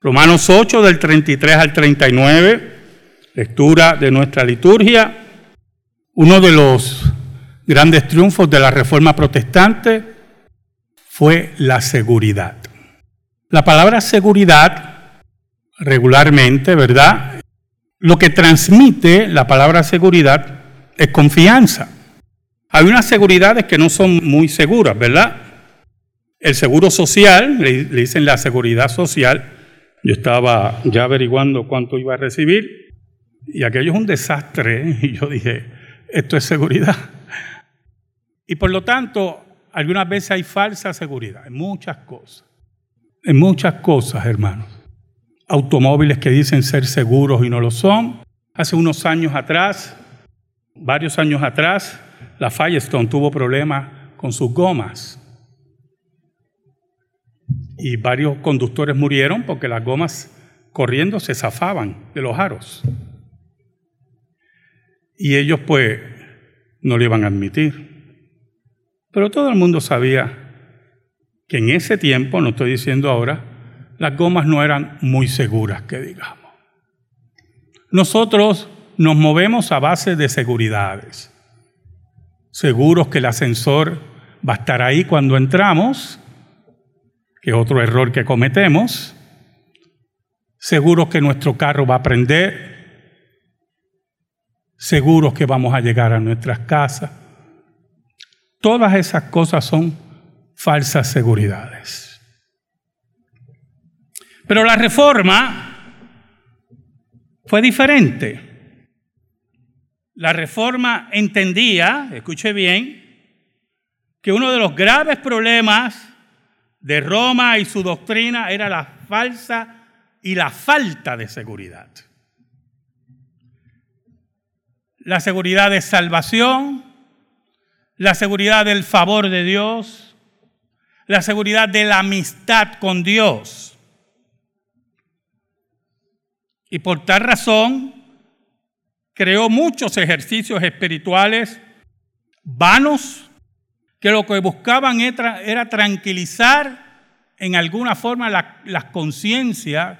Romanos 8 del 33 al 39, lectura de nuestra liturgia. Uno de los grandes triunfos de la Reforma Protestante fue la seguridad. La palabra seguridad, regularmente, ¿verdad? Lo que transmite la palabra seguridad es confianza. Hay unas seguridades que no son muy seguras, ¿verdad? El seguro social, le, dicen la seguridad social, yo estaba ya averiguando cuánto iba a recibir y aquello es un desastre. Y yo dije, esto es seguridad. Y por lo tanto, algunas veces hay falsa seguridad en muchas cosas. En muchas cosas, hermanos. Automóviles que dicen ser seguros y no lo son. Hace unos años atrás, varios años atrás, la Firestone tuvo problemas con sus gomas y varios conductores murieron porque las gomas corriendo se zafaban de los aros. Y ellos pues no lo iban a admitir. Pero todo el mundo sabía que en ese tiempo, no estoy diciendo ahora, las gomas no eran muy seguras, que digamos. Nosotros nos movemos a base de seguridades. Seguros que el ascensor va a estar ahí cuando entramos que otro error que cometemos. Seguros que nuestro carro va a prender. Seguros que vamos a llegar a nuestras casas. Todas esas cosas son falsas seguridades. Pero la reforma fue diferente. La reforma entendía, escuche bien, que uno de los graves problemas de Roma y su doctrina era la falsa y la falta de seguridad. La seguridad de salvación, la seguridad del favor de Dios, la seguridad de la amistad con Dios. Y por tal razón creó muchos ejercicios espirituales vanos que lo que buscaban era, tranquilizar en alguna forma la, las conciencias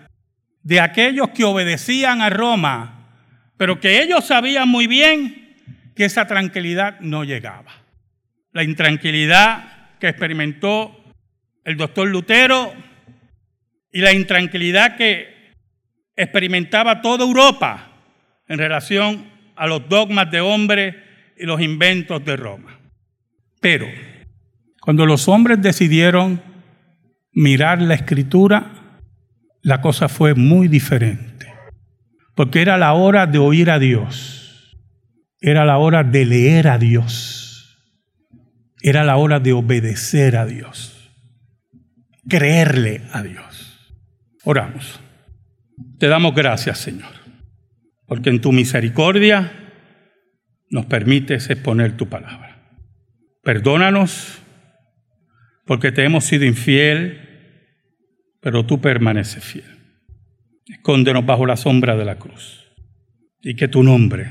de aquellos que obedecían a Roma, pero que ellos sabían muy bien que esa tranquilidad no llegaba. La intranquilidad que experimentó el doctor Lutero y la intranquilidad que experimentaba toda Europa en relación a los dogmas de hombre y los inventos de Roma. Pero cuando los hombres decidieron mirar la escritura, la cosa fue muy diferente. Porque era la hora de oír a Dios. Era la hora de leer a Dios. Era la hora de obedecer a Dios. Creerle a Dios. Oramos. Te damos gracias, Señor. Porque en tu misericordia nos permites exponer tu palabra. Perdónanos porque te hemos sido infiel, pero tú permaneces fiel. Escóndenos bajo la sombra de la cruz y que tu nombre,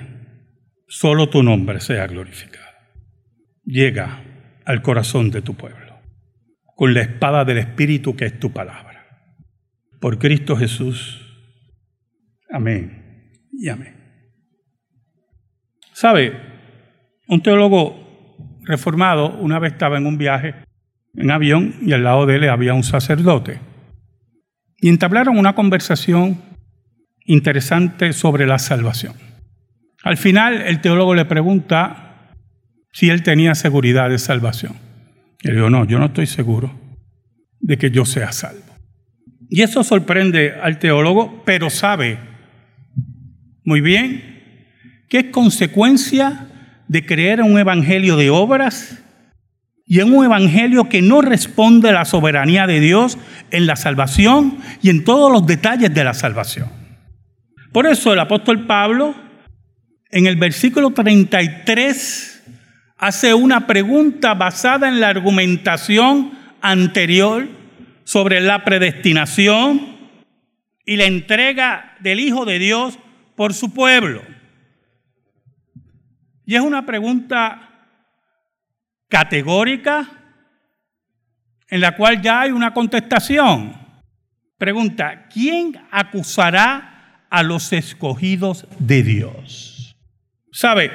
solo tu nombre sea glorificado. Llega al corazón de tu pueblo con la espada del Espíritu que es tu palabra. Por Cristo Jesús. Amén y amén. ¿Sabe? Un teólogo reformado una vez estaba en un viaje en avión y al lado de él había un sacerdote. Y entablaron una conversación interesante sobre la salvación. Al final el teólogo le pregunta si él tenía seguridad de salvación. Él dijo, no, yo no estoy seguro de que yo sea salvo. Y eso sorprende al teólogo, pero sabe muy bien que es consecuencia de creer en un evangelio de obras y en un evangelio que no responde a la soberanía de Dios en la salvación y en todos los detalles de la salvación. Por eso el apóstol Pablo en el versículo 33 hace una pregunta basada en la argumentación anterior sobre la predestinación y la entrega del Hijo de Dios por su pueblo. Y es una pregunta categórica en la cual ya hay una contestación. Pregunta, ¿quién acusará a los escogidos de Dios? ¿Sabe?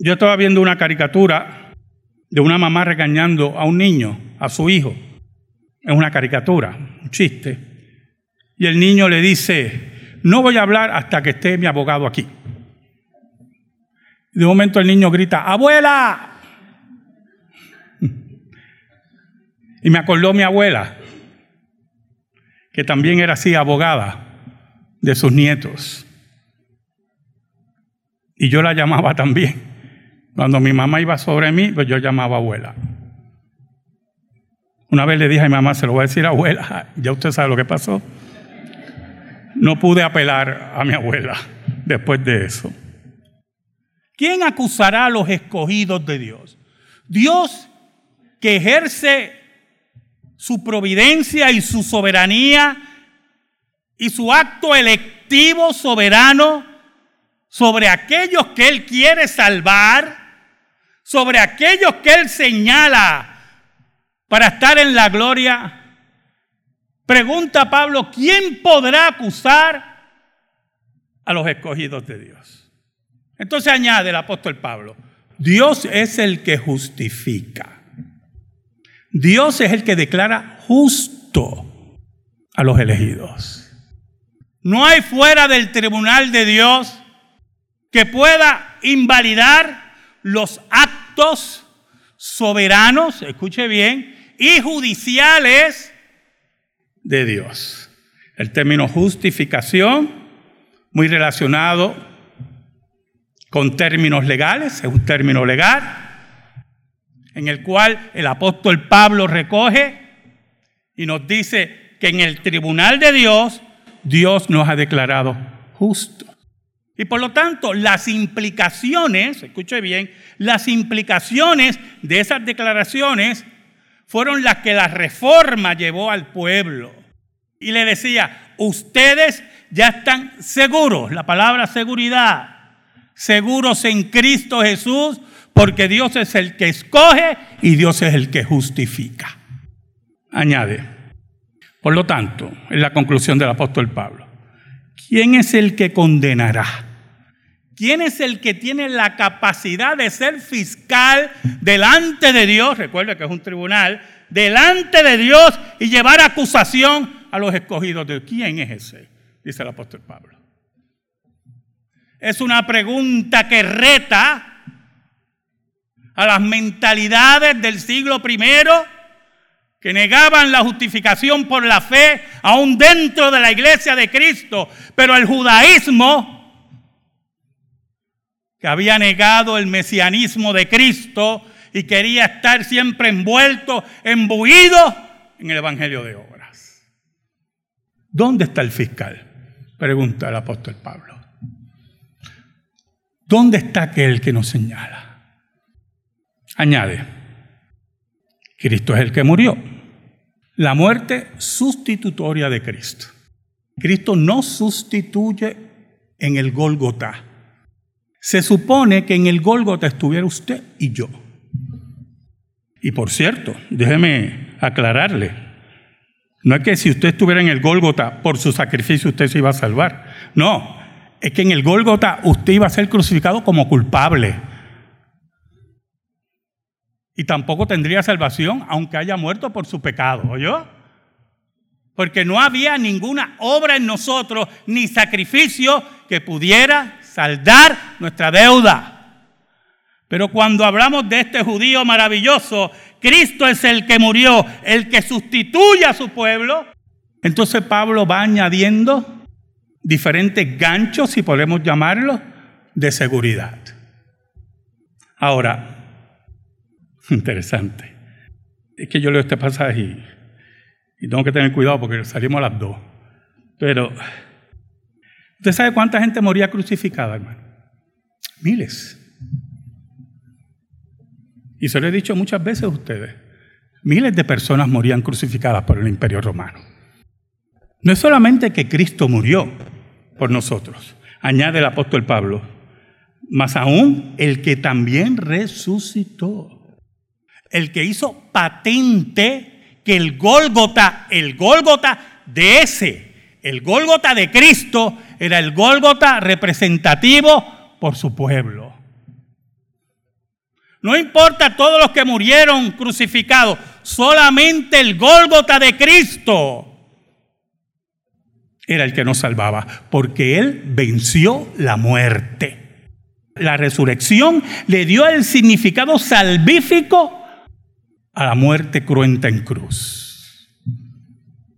Yo estaba viendo una caricatura de una mamá regañando a un niño, a su hijo. Es una caricatura, un chiste. Y el niño le dice, no voy a hablar hasta que esté mi abogado aquí. De momento el niño grita, abuela. Y me acordó mi abuela, que también era así abogada de sus nietos. Y yo la llamaba también. Cuando mi mamá iba sobre mí, pues yo llamaba abuela. Una vez le dije a mi mamá, se lo voy a decir abuela, ya usted sabe lo que pasó. No pude apelar a mi abuela después de eso. ¿Quién acusará a los escogidos de Dios? Dios que ejerce su providencia y su soberanía y su acto electivo soberano sobre aquellos que Él quiere salvar, sobre aquellos que Él señala para estar en la gloria. Pregunta Pablo, ¿quién podrá acusar a los escogidos de Dios? Entonces añade el apóstol Pablo, Dios es el que justifica. Dios es el que declara justo a los elegidos. No hay fuera del tribunal de Dios que pueda invalidar los actos soberanos, escuche bien, y judiciales de Dios. El término justificación, muy relacionado con términos legales, es un término legal en el cual el apóstol Pablo recoge y nos dice que en el tribunal de Dios, Dios nos ha declarado justos. Y por lo tanto, las implicaciones, escuche bien, las implicaciones de esas declaraciones fueron las que la reforma llevó al pueblo. Y le decía, ustedes ya están seguros, la palabra seguridad, seguros en Cristo Jesús, porque Dios es el que escoge y Dios es el que justifica. Añade, por lo tanto, en la conclusión del apóstol Pablo, ¿quién es el que condenará? ¿Quién es el que tiene la capacidad de ser fiscal delante de Dios? Recuerde que es un tribunal, delante de Dios y llevar acusación a los escogidos de Dios. ¿Quién es ese? Dice el apóstol Pablo. Es una pregunta que reta a las mentalidades del siglo primero que negaban la justificación por la fe aún dentro de la iglesia de Cristo, pero el judaísmo que había negado el mesianismo de Cristo y quería estar siempre envuelto, embuido en el Evangelio de obras. ¿Dónde está el fiscal? Pregunta el apóstol Pablo. ¿Dónde está aquel que nos señala? Añade, Cristo es el que murió. La muerte sustitutoria de Cristo. Cristo no sustituye en el Gólgota. Se supone que en el Gólgota estuviera usted y yo. Y por cierto, déjeme aclararle, no es que si usted estuviera en el Gólgota por su sacrificio usted se iba a salvar. No, es que en el Gólgota usted iba a ser crucificado como culpable y tampoco tendría salvación aunque haya muerto por su pecado, ¿oyó? Porque no había ninguna obra en nosotros ni sacrificio que pudiera saldar nuestra deuda. Pero cuando hablamos de este judío maravilloso, Cristo es el que murió, el que sustituye a su pueblo. Entonces Pablo va añadiendo diferentes ganchos, si podemos llamarlo, de seguridad. Ahora, Interesante. Es que yo leo este pasaje y, tengo que tener cuidado porque salimos a las dos. Pero, ¿usted sabe cuánta gente moría crucificada, hermano? Miles. Y se lo he dicho muchas veces a ustedes. Miles de personas morían crucificadas por el imperio romano. No es solamente que Cristo murió por nosotros, añade el apóstol Pablo, más aún el que también resucitó el que hizo patente que el Gólgota, el Gólgota de ese, el Gólgota de Cristo, era el Gólgota representativo por su pueblo. No importa todos los que murieron crucificados, solamente el Gólgota de Cristo era el que nos salvaba, porque Él venció la muerte. La resurrección le dio el significado salvífico a la muerte cruenta en cruz.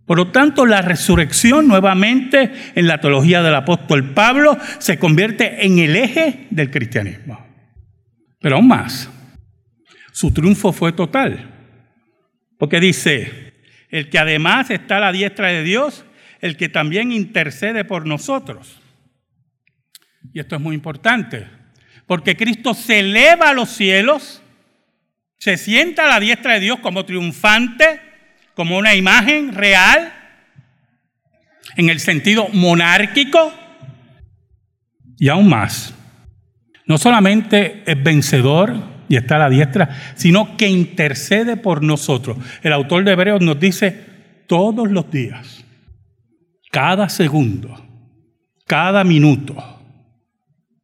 Por lo tanto, la resurrección nuevamente en la teología del apóstol Pablo se convierte en el eje del cristianismo. Pero aún más, su triunfo fue total. Porque dice, el que además está a la diestra de Dios, el que también intercede por nosotros. Y esto es muy importante, porque Cristo se eleva a los cielos, se sienta a la diestra de Dios como triunfante, como una imagen real, en el sentido monárquico, y aún más. No solamente es vencedor y está a la diestra, sino que intercede por nosotros. El autor de Hebreos nos dice todos los días cada segundo, cada minuto,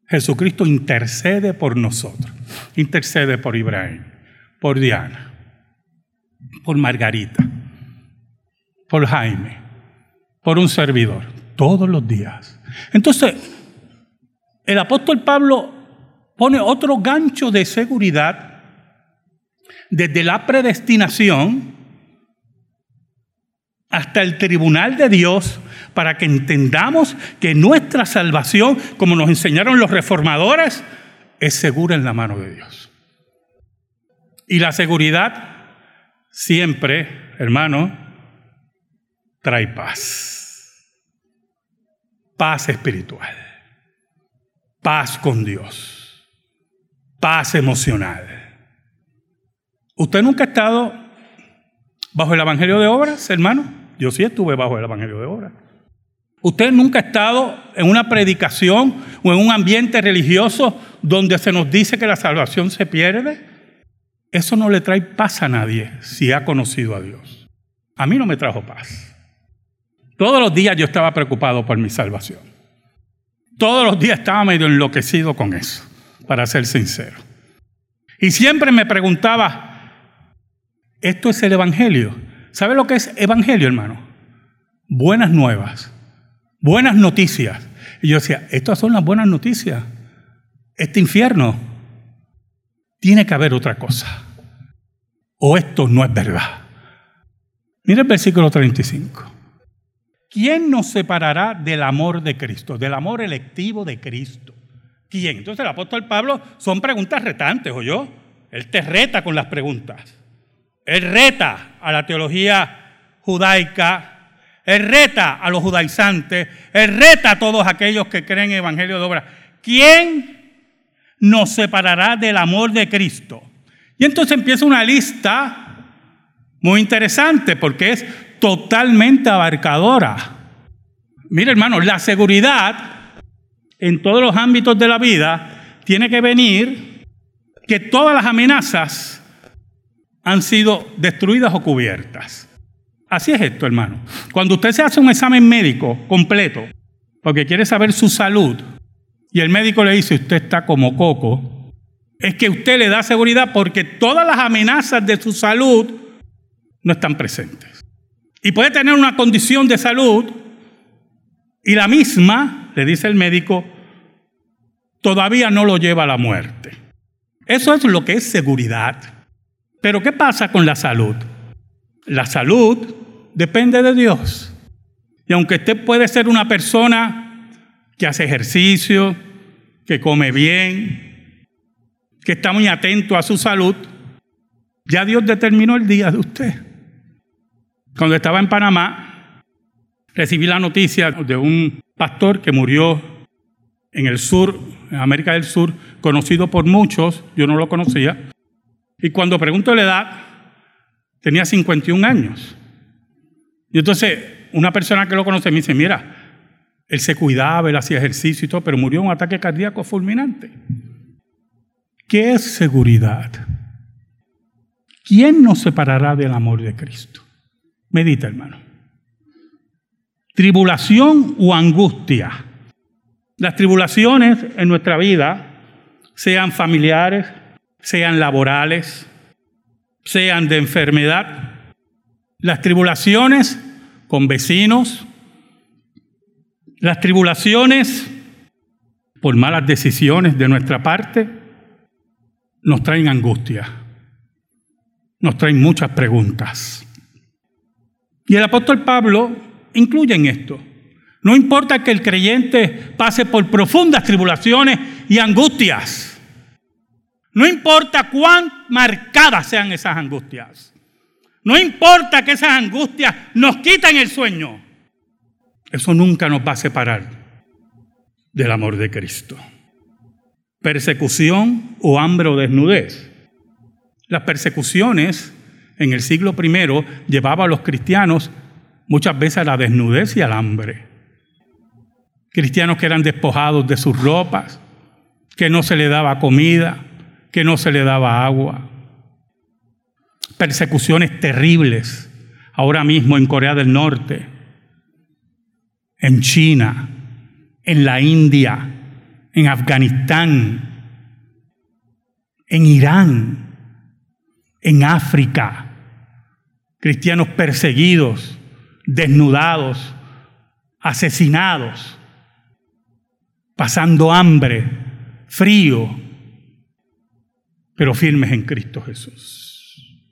Jesucristo intercede por nosotros. Intercede por Ibrahim, por Diana, por Margarita, por Jaime, por un servidor, todos los días. Entonces, el apóstol Pablo pone otro gancho de seguridad desde la predestinación hasta el tribunal de Dios para que entendamos que nuestra salvación, como nos enseñaron los reformadores, es segura en la mano de Dios. Y la seguridad siempre, hermano, trae paz. Paz espiritual. Paz con Dios. Paz emocional. ¿Usted nunca ha estado bajo el Evangelio de Obras, hermano? Yo sí estuve bajo el Evangelio de Obras. Usted nunca ha estado en una predicación o en un ambiente religioso donde se nos dice que la salvación se pierde. Eso no le trae paz a nadie si ha conocido a Dios. A mí no me trajo paz. Todos los días yo estaba preocupado por mi salvación. Todos los días estaba medio enloquecido con eso, para ser sincero. Y siempre me preguntaba, ¿esto es el Evangelio? ¿Sabe lo que es Evangelio, hermano? Buenas nuevas buenas noticias. Y yo decía, estas son las buenas noticias. Este infierno tiene que haber otra cosa. O esto no es verdad. Mira el versículo 35. ¿Quién nos separará del amor de Cristo, del amor electivo de Cristo? ¿Quién? Entonces el apóstol Pablo son preguntas retantes, ¿o yo? Él te reta con las preguntas. Él reta a la teología judaica él reta a los judaizantes, Él reta a todos aquellos que creen en el Evangelio de obra. ¿Quién nos separará del amor de Cristo? Y entonces empieza una lista muy interesante porque es totalmente abarcadora. Mire hermano, la seguridad en todos los ámbitos de la vida tiene que venir que todas las amenazas han sido destruidas o cubiertas. Así es esto, hermano. Cuando usted se hace un examen médico completo, porque quiere saber su salud, y el médico le dice, usted está como coco, es que usted le da seguridad porque todas las amenazas de su salud no están presentes. Y puede tener una condición de salud y la misma, le dice el médico, todavía no lo lleva a la muerte. Eso es lo que es seguridad. Pero ¿qué pasa con la salud? La salud depende de Dios. Y aunque usted puede ser una persona que hace ejercicio, que come bien, que está muy atento a su salud, ya Dios determinó el día de usted. Cuando estaba en Panamá, recibí la noticia de un pastor que murió en el sur, en América del Sur, conocido por muchos, yo no lo conocía. Y cuando pregunto la edad, Tenía 51 años. Y entonces una persona que lo conoce me dice, mira, él se cuidaba, él hacía ejercicio y todo, pero murió de un ataque cardíaco fulminante. ¿Qué es seguridad? ¿Quién nos separará del amor de Cristo? Medita, hermano. tribulación o angustia. Las tribulaciones en nuestra vida, sean familiares, sean laborales, sean de enfermedad, las tribulaciones con vecinos, las tribulaciones por malas decisiones de nuestra parte, nos traen angustia, nos traen muchas preguntas. Y el apóstol Pablo incluye en esto. No importa que el creyente pase por profundas tribulaciones y angustias. No importa cuán marcadas sean esas angustias. No importa que esas angustias nos quiten el sueño. Eso nunca nos va a separar del amor de Cristo. Persecución o hambre o desnudez. Las persecuciones en el siglo I llevaban a los cristianos muchas veces a la desnudez y al hambre. Cristianos que eran despojados de sus ropas, que no se le daba comida, que no se le daba agua. Persecuciones terribles ahora mismo en Corea del Norte, en China, en la India, en Afganistán, en Irán, en África. Cristianos perseguidos, desnudados, asesinados, pasando hambre, frío, pero firmes en Cristo Jesús.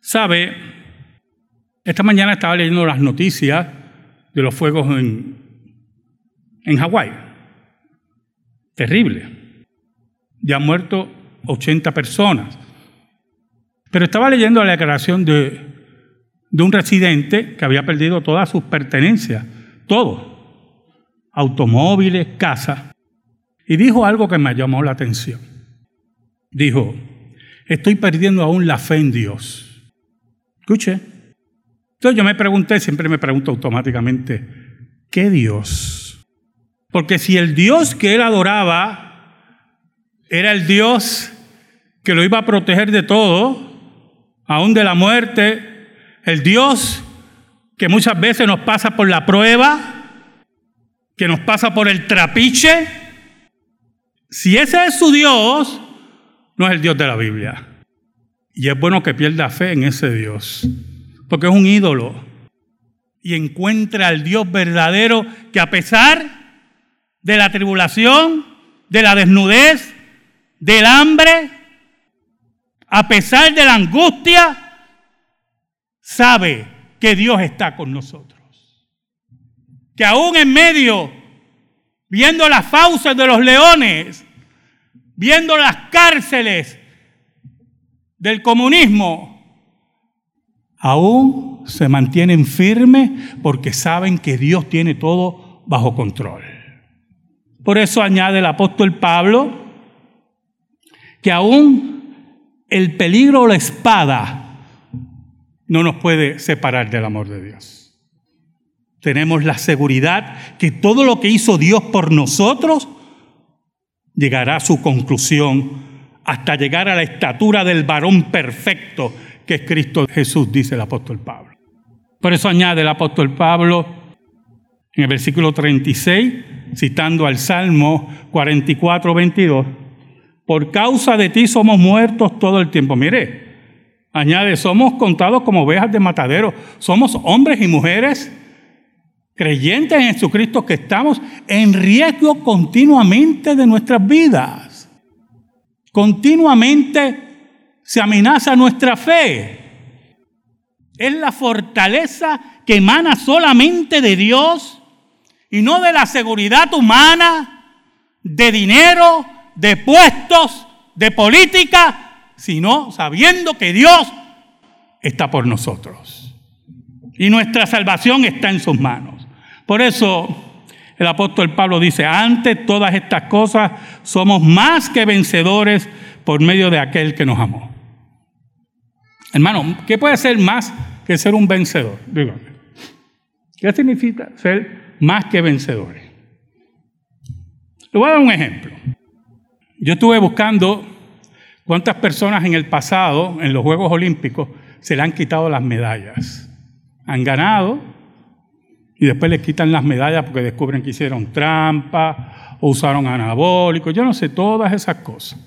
¿Sabe? Esta mañana estaba leyendo las noticias de los fuegos en, en Hawái. Terrible. Ya han muerto 80 personas. Pero estaba leyendo la declaración de de un residente que había perdido todas sus pertenencias, todo, automóviles, casa, y dijo algo que me llamó la atención. Dijo, estoy perdiendo aún la fe en Dios. Escuche. Entonces yo me pregunté, siempre me pregunto automáticamente, ¿qué Dios? Porque si el Dios que él adoraba era el Dios que lo iba a proteger de todo, aún de la muerte, el Dios que muchas veces nos pasa por la prueba, que nos pasa por el trapiche, si ese es su Dios, no es el Dios de la Biblia. Y es bueno que pierda fe en ese Dios, porque es un ídolo. Y encuentra al Dios verdadero que a pesar de la tribulación, de la desnudez, del hambre, a pesar de la angustia, sabe que Dios está con nosotros. Que aún en medio, viendo las fauces de los leones, viendo las cárceles del comunismo, aún se mantienen firmes porque saben que Dios tiene todo bajo control. Por eso añade el apóstol Pablo que aún el peligro o la espada no nos puede separar del amor de Dios. Tenemos la seguridad que todo lo que hizo Dios por nosotros llegará a su conclusión hasta llegar a la estatura del varón perfecto que es Cristo Jesús, dice el apóstol Pablo. Por eso añade el apóstol Pablo en el versículo 36, citando al Salmo 44, 22, por causa de ti somos muertos todo el tiempo. Mire, Añade, somos contados como ovejas de matadero. Somos hombres y mujeres creyentes en Jesucristo que estamos en riesgo continuamente de nuestras vidas. Continuamente se amenaza nuestra fe. Es la fortaleza que emana solamente de Dios y no de la seguridad humana, de dinero, de puestos, de política, sino sabiendo que Dios está por nosotros. Y nuestra salvación está en sus manos. Por eso el apóstol Pablo dice, ante todas estas cosas somos más que vencedores por medio de aquel que nos amó. Hermano, ¿qué puede ser más que ser un vencedor? Dígame. ¿Qué significa ser más que vencedores? Le voy a dar un ejemplo. Yo estuve buscando ¿Cuántas personas en el pasado, en los Juegos Olímpicos, se le han quitado las medallas? Han ganado, Y después les quitan las medallas porque descubren que hicieron trampa o usaron anabólicos, yo no sé, todas esas cosas.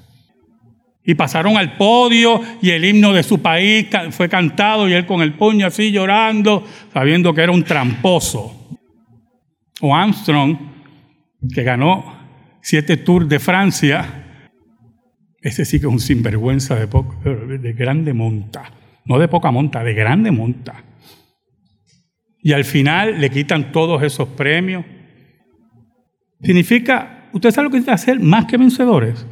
Y pasaron al podio y el himno de su país fue cantado y él con el puño así llorando, sabiendo que era un tramposo. O Armstrong, que ganó siete tours de Francia, ese sí que es un sinvergüenza de, de grande monta. No de poca monta, de grande monta. Y al final le quitan todos esos premios. Significa, ¿usted sabe lo que tiene que hacer? Más que vencedores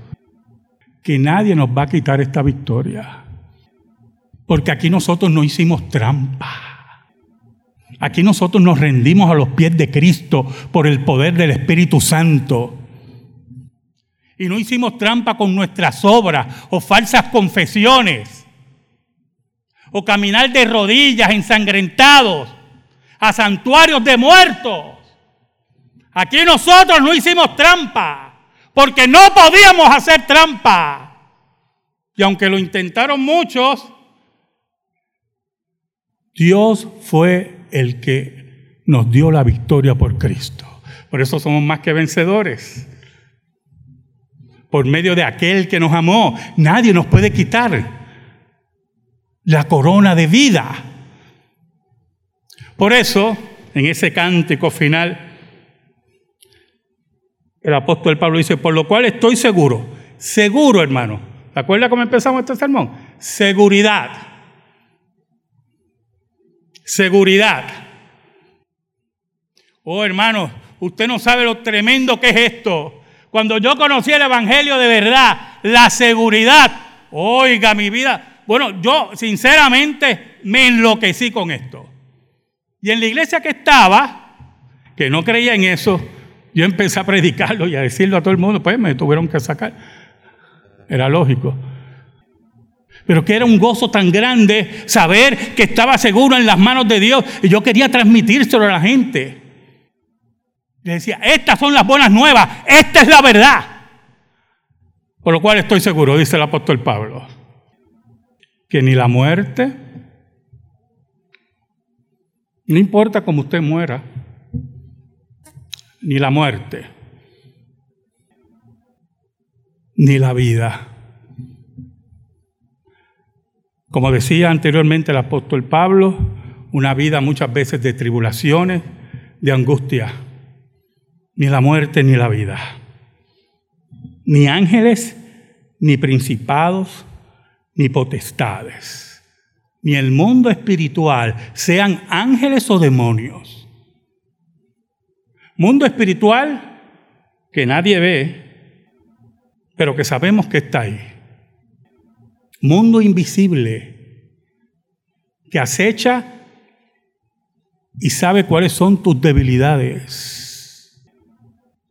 que nadie nos va a quitar esta victoria. Porque aquí nosotros no hicimos trampa. Aquí nosotros nos rendimos a los pies de Cristo por el poder del Espíritu Santo. Y no hicimos trampa con nuestras obras o falsas confesiones. O caminar de rodillas ensangrentados a santuarios de muertos. Aquí nosotros no hicimos trampa porque no podíamos hacer trampa. Y aunque lo intentaron muchos, Dios fue el que nos dio la victoria por Cristo. Por eso somos más que vencedores. Por medio de aquel que nos amó, nadie nos puede quitar la corona de vida. Por eso, en ese cántico final, el apóstol Pablo dice, por lo cual estoy seguro, seguro hermano. ¿Te acuerdas cómo empezamos este sermón? Seguridad. Seguridad. Oh hermano, usted no sabe lo tremendo que es esto. Cuando yo conocí el Evangelio de verdad, la seguridad, oiga mi vida, bueno, yo sinceramente me enloquecí con esto. Y en la iglesia que estaba, que no creía en eso, yo empecé a predicarlo y a decirlo a todo el mundo, pues me tuvieron que sacar. Era lógico. Pero que era un gozo tan grande saber que estaba seguro en las manos de Dios y yo quería transmitírselo a la gente. Le decía, estas son las buenas nuevas, esta es la verdad. Por lo cual estoy seguro, dice el apóstol Pablo, que ni la muerte, no importa cómo usted muera, ni la muerte, ni la vida. Como decía anteriormente el apóstol Pablo, una vida muchas veces de tribulaciones, de angustia, ni la muerte ni la vida, ni ángeles, ni principados, ni potestades, ni el mundo espiritual, sean ángeles o demonios Mundo espiritual que nadie ve, pero que sabemos que está ahí. Mundo invisible que acecha y sabe cuáles son tus debilidades.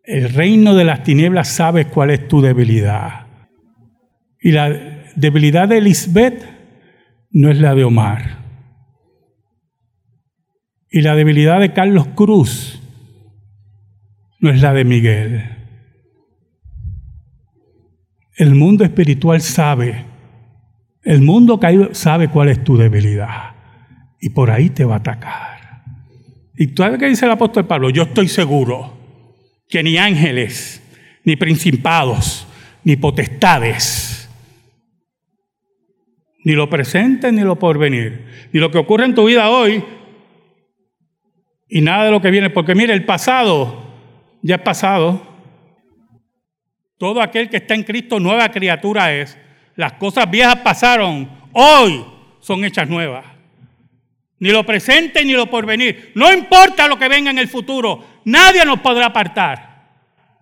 El reino de las tinieblas sabe cuál es tu debilidad. Y la debilidad de Lisbeth no es la de Omar. Y la debilidad de Carlos Cruz no es la de Miguel. El mundo espiritual sabe, el mundo caído sabe cuál es tu debilidad y por ahí te va a atacar. ¿Y tú sabes qué dice el apóstol Pablo? Yo estoy seguro que ni ángeles, ni principados, ni potestades, ni lo presente ni lo porvenir, ni lo que ocurre en tu vida hoy, y nada de lo que viene, porque mire, el pasado ya es pasado. Todo aquel que está en Cristo, nueva criatura es. Las cosas viejas pasaron, hoy son hechas nuevas. Ni lo presente ni lo porvenir. No importa lo que venga en el futuro, nadie nos podrá apartar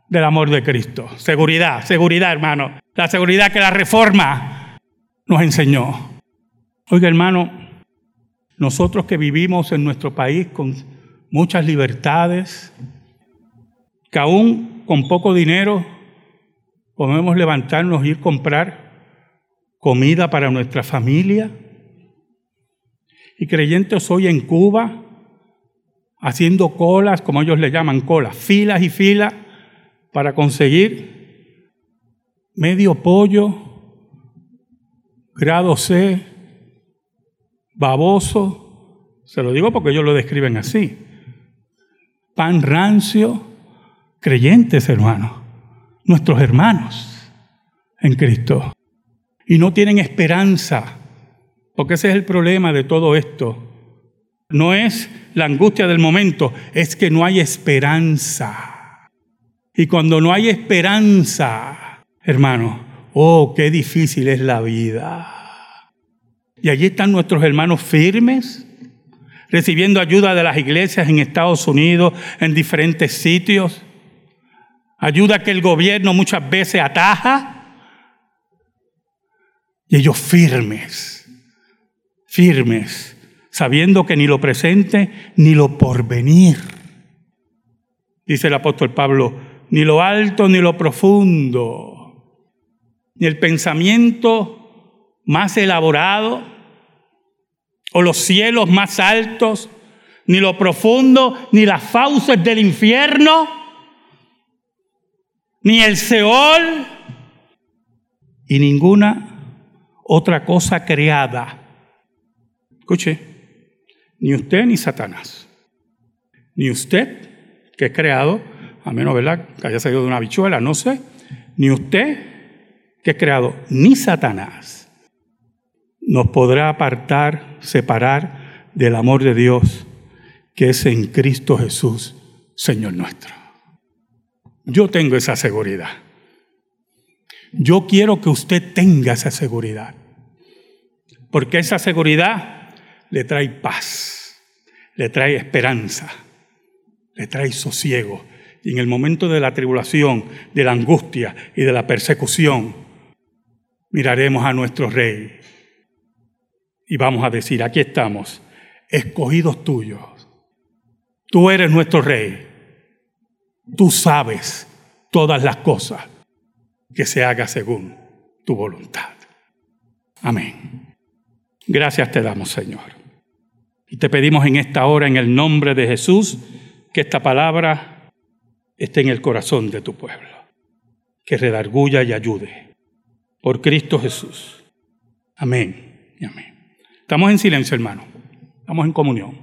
del amor de Cristo. Seguridad, seguridad, hermano. La seguridad que la reforma nos enseñó. Oiga, hermano, nosotros que vivimos en nuestro país con muchas libertades, que aún con poco dinero podemos levantarnos y ir a comprar comida para nuestra familia. Y creyentes hoy en Cuba, haciendo colas, como ellos le llaman colas, filas y filas, para conseguir medio pollo, grado C, baboso, se lo digo porque ellos lo describen así, pan rancio, creyentes, hermanos, nuestros hermanos en Cristo. Y no tienen esperanza, porque ese es el problema de todo esto. No es la angustia del momento, es que no hay esperanza. Y cuando no hay esperanza, hermano, oh, qué difícil es la vida. Y allí están nuestros hermanos firmes, recibiendo ayuda de las iglesias en Estados Unidos, en diferentes sitios. Ayuda que el gobierno muchas veces ataja. Y ellos firmes, firmes, sabiendo que ni lo presente ni lo porvenir. Dice el apóstol Pablo, ni lo alto ni lo profundo, ni el pensamiento más elaborado, o los cielos más altos, ni lo profundo, ni las fauces del infierno, ni el Seol, y ninguna otra cosa creada. Escuche, ni usted ni Satanás, ni usted que es creado, a menos ¿verdad? que haya salido de una bichuela, no sé, ni usted que es creado, ni Satanás nos podrá apartar, separar del amor de Dios que es en Cristo Jesús, Señor nuestro. Yo tengo esa seguridad. Yo quiero que usted tenga esa seguridad. Porque esa seguridad le trae paz, le trae esperanza, le trae sosiego. Y en el momento de la tribulación, de la angustia y de la persecución, miraremos a nuestro Rey y vamos a decir, aquí estamos, escogidos tuyos. Tú eres nuestro rey. Tú sabes todas las cosas que se haga según tu voluntad. Amén. Gracias te damos, Señor. Y te pedimos en esta hora, en el nombre de Jesús, que esta palabra esté en el corazón de tu pueblo, que redarguya y ayude. Por Cristo Jesús. Amén y amén. Estamos en silencio, hermano. Estamos en comunión.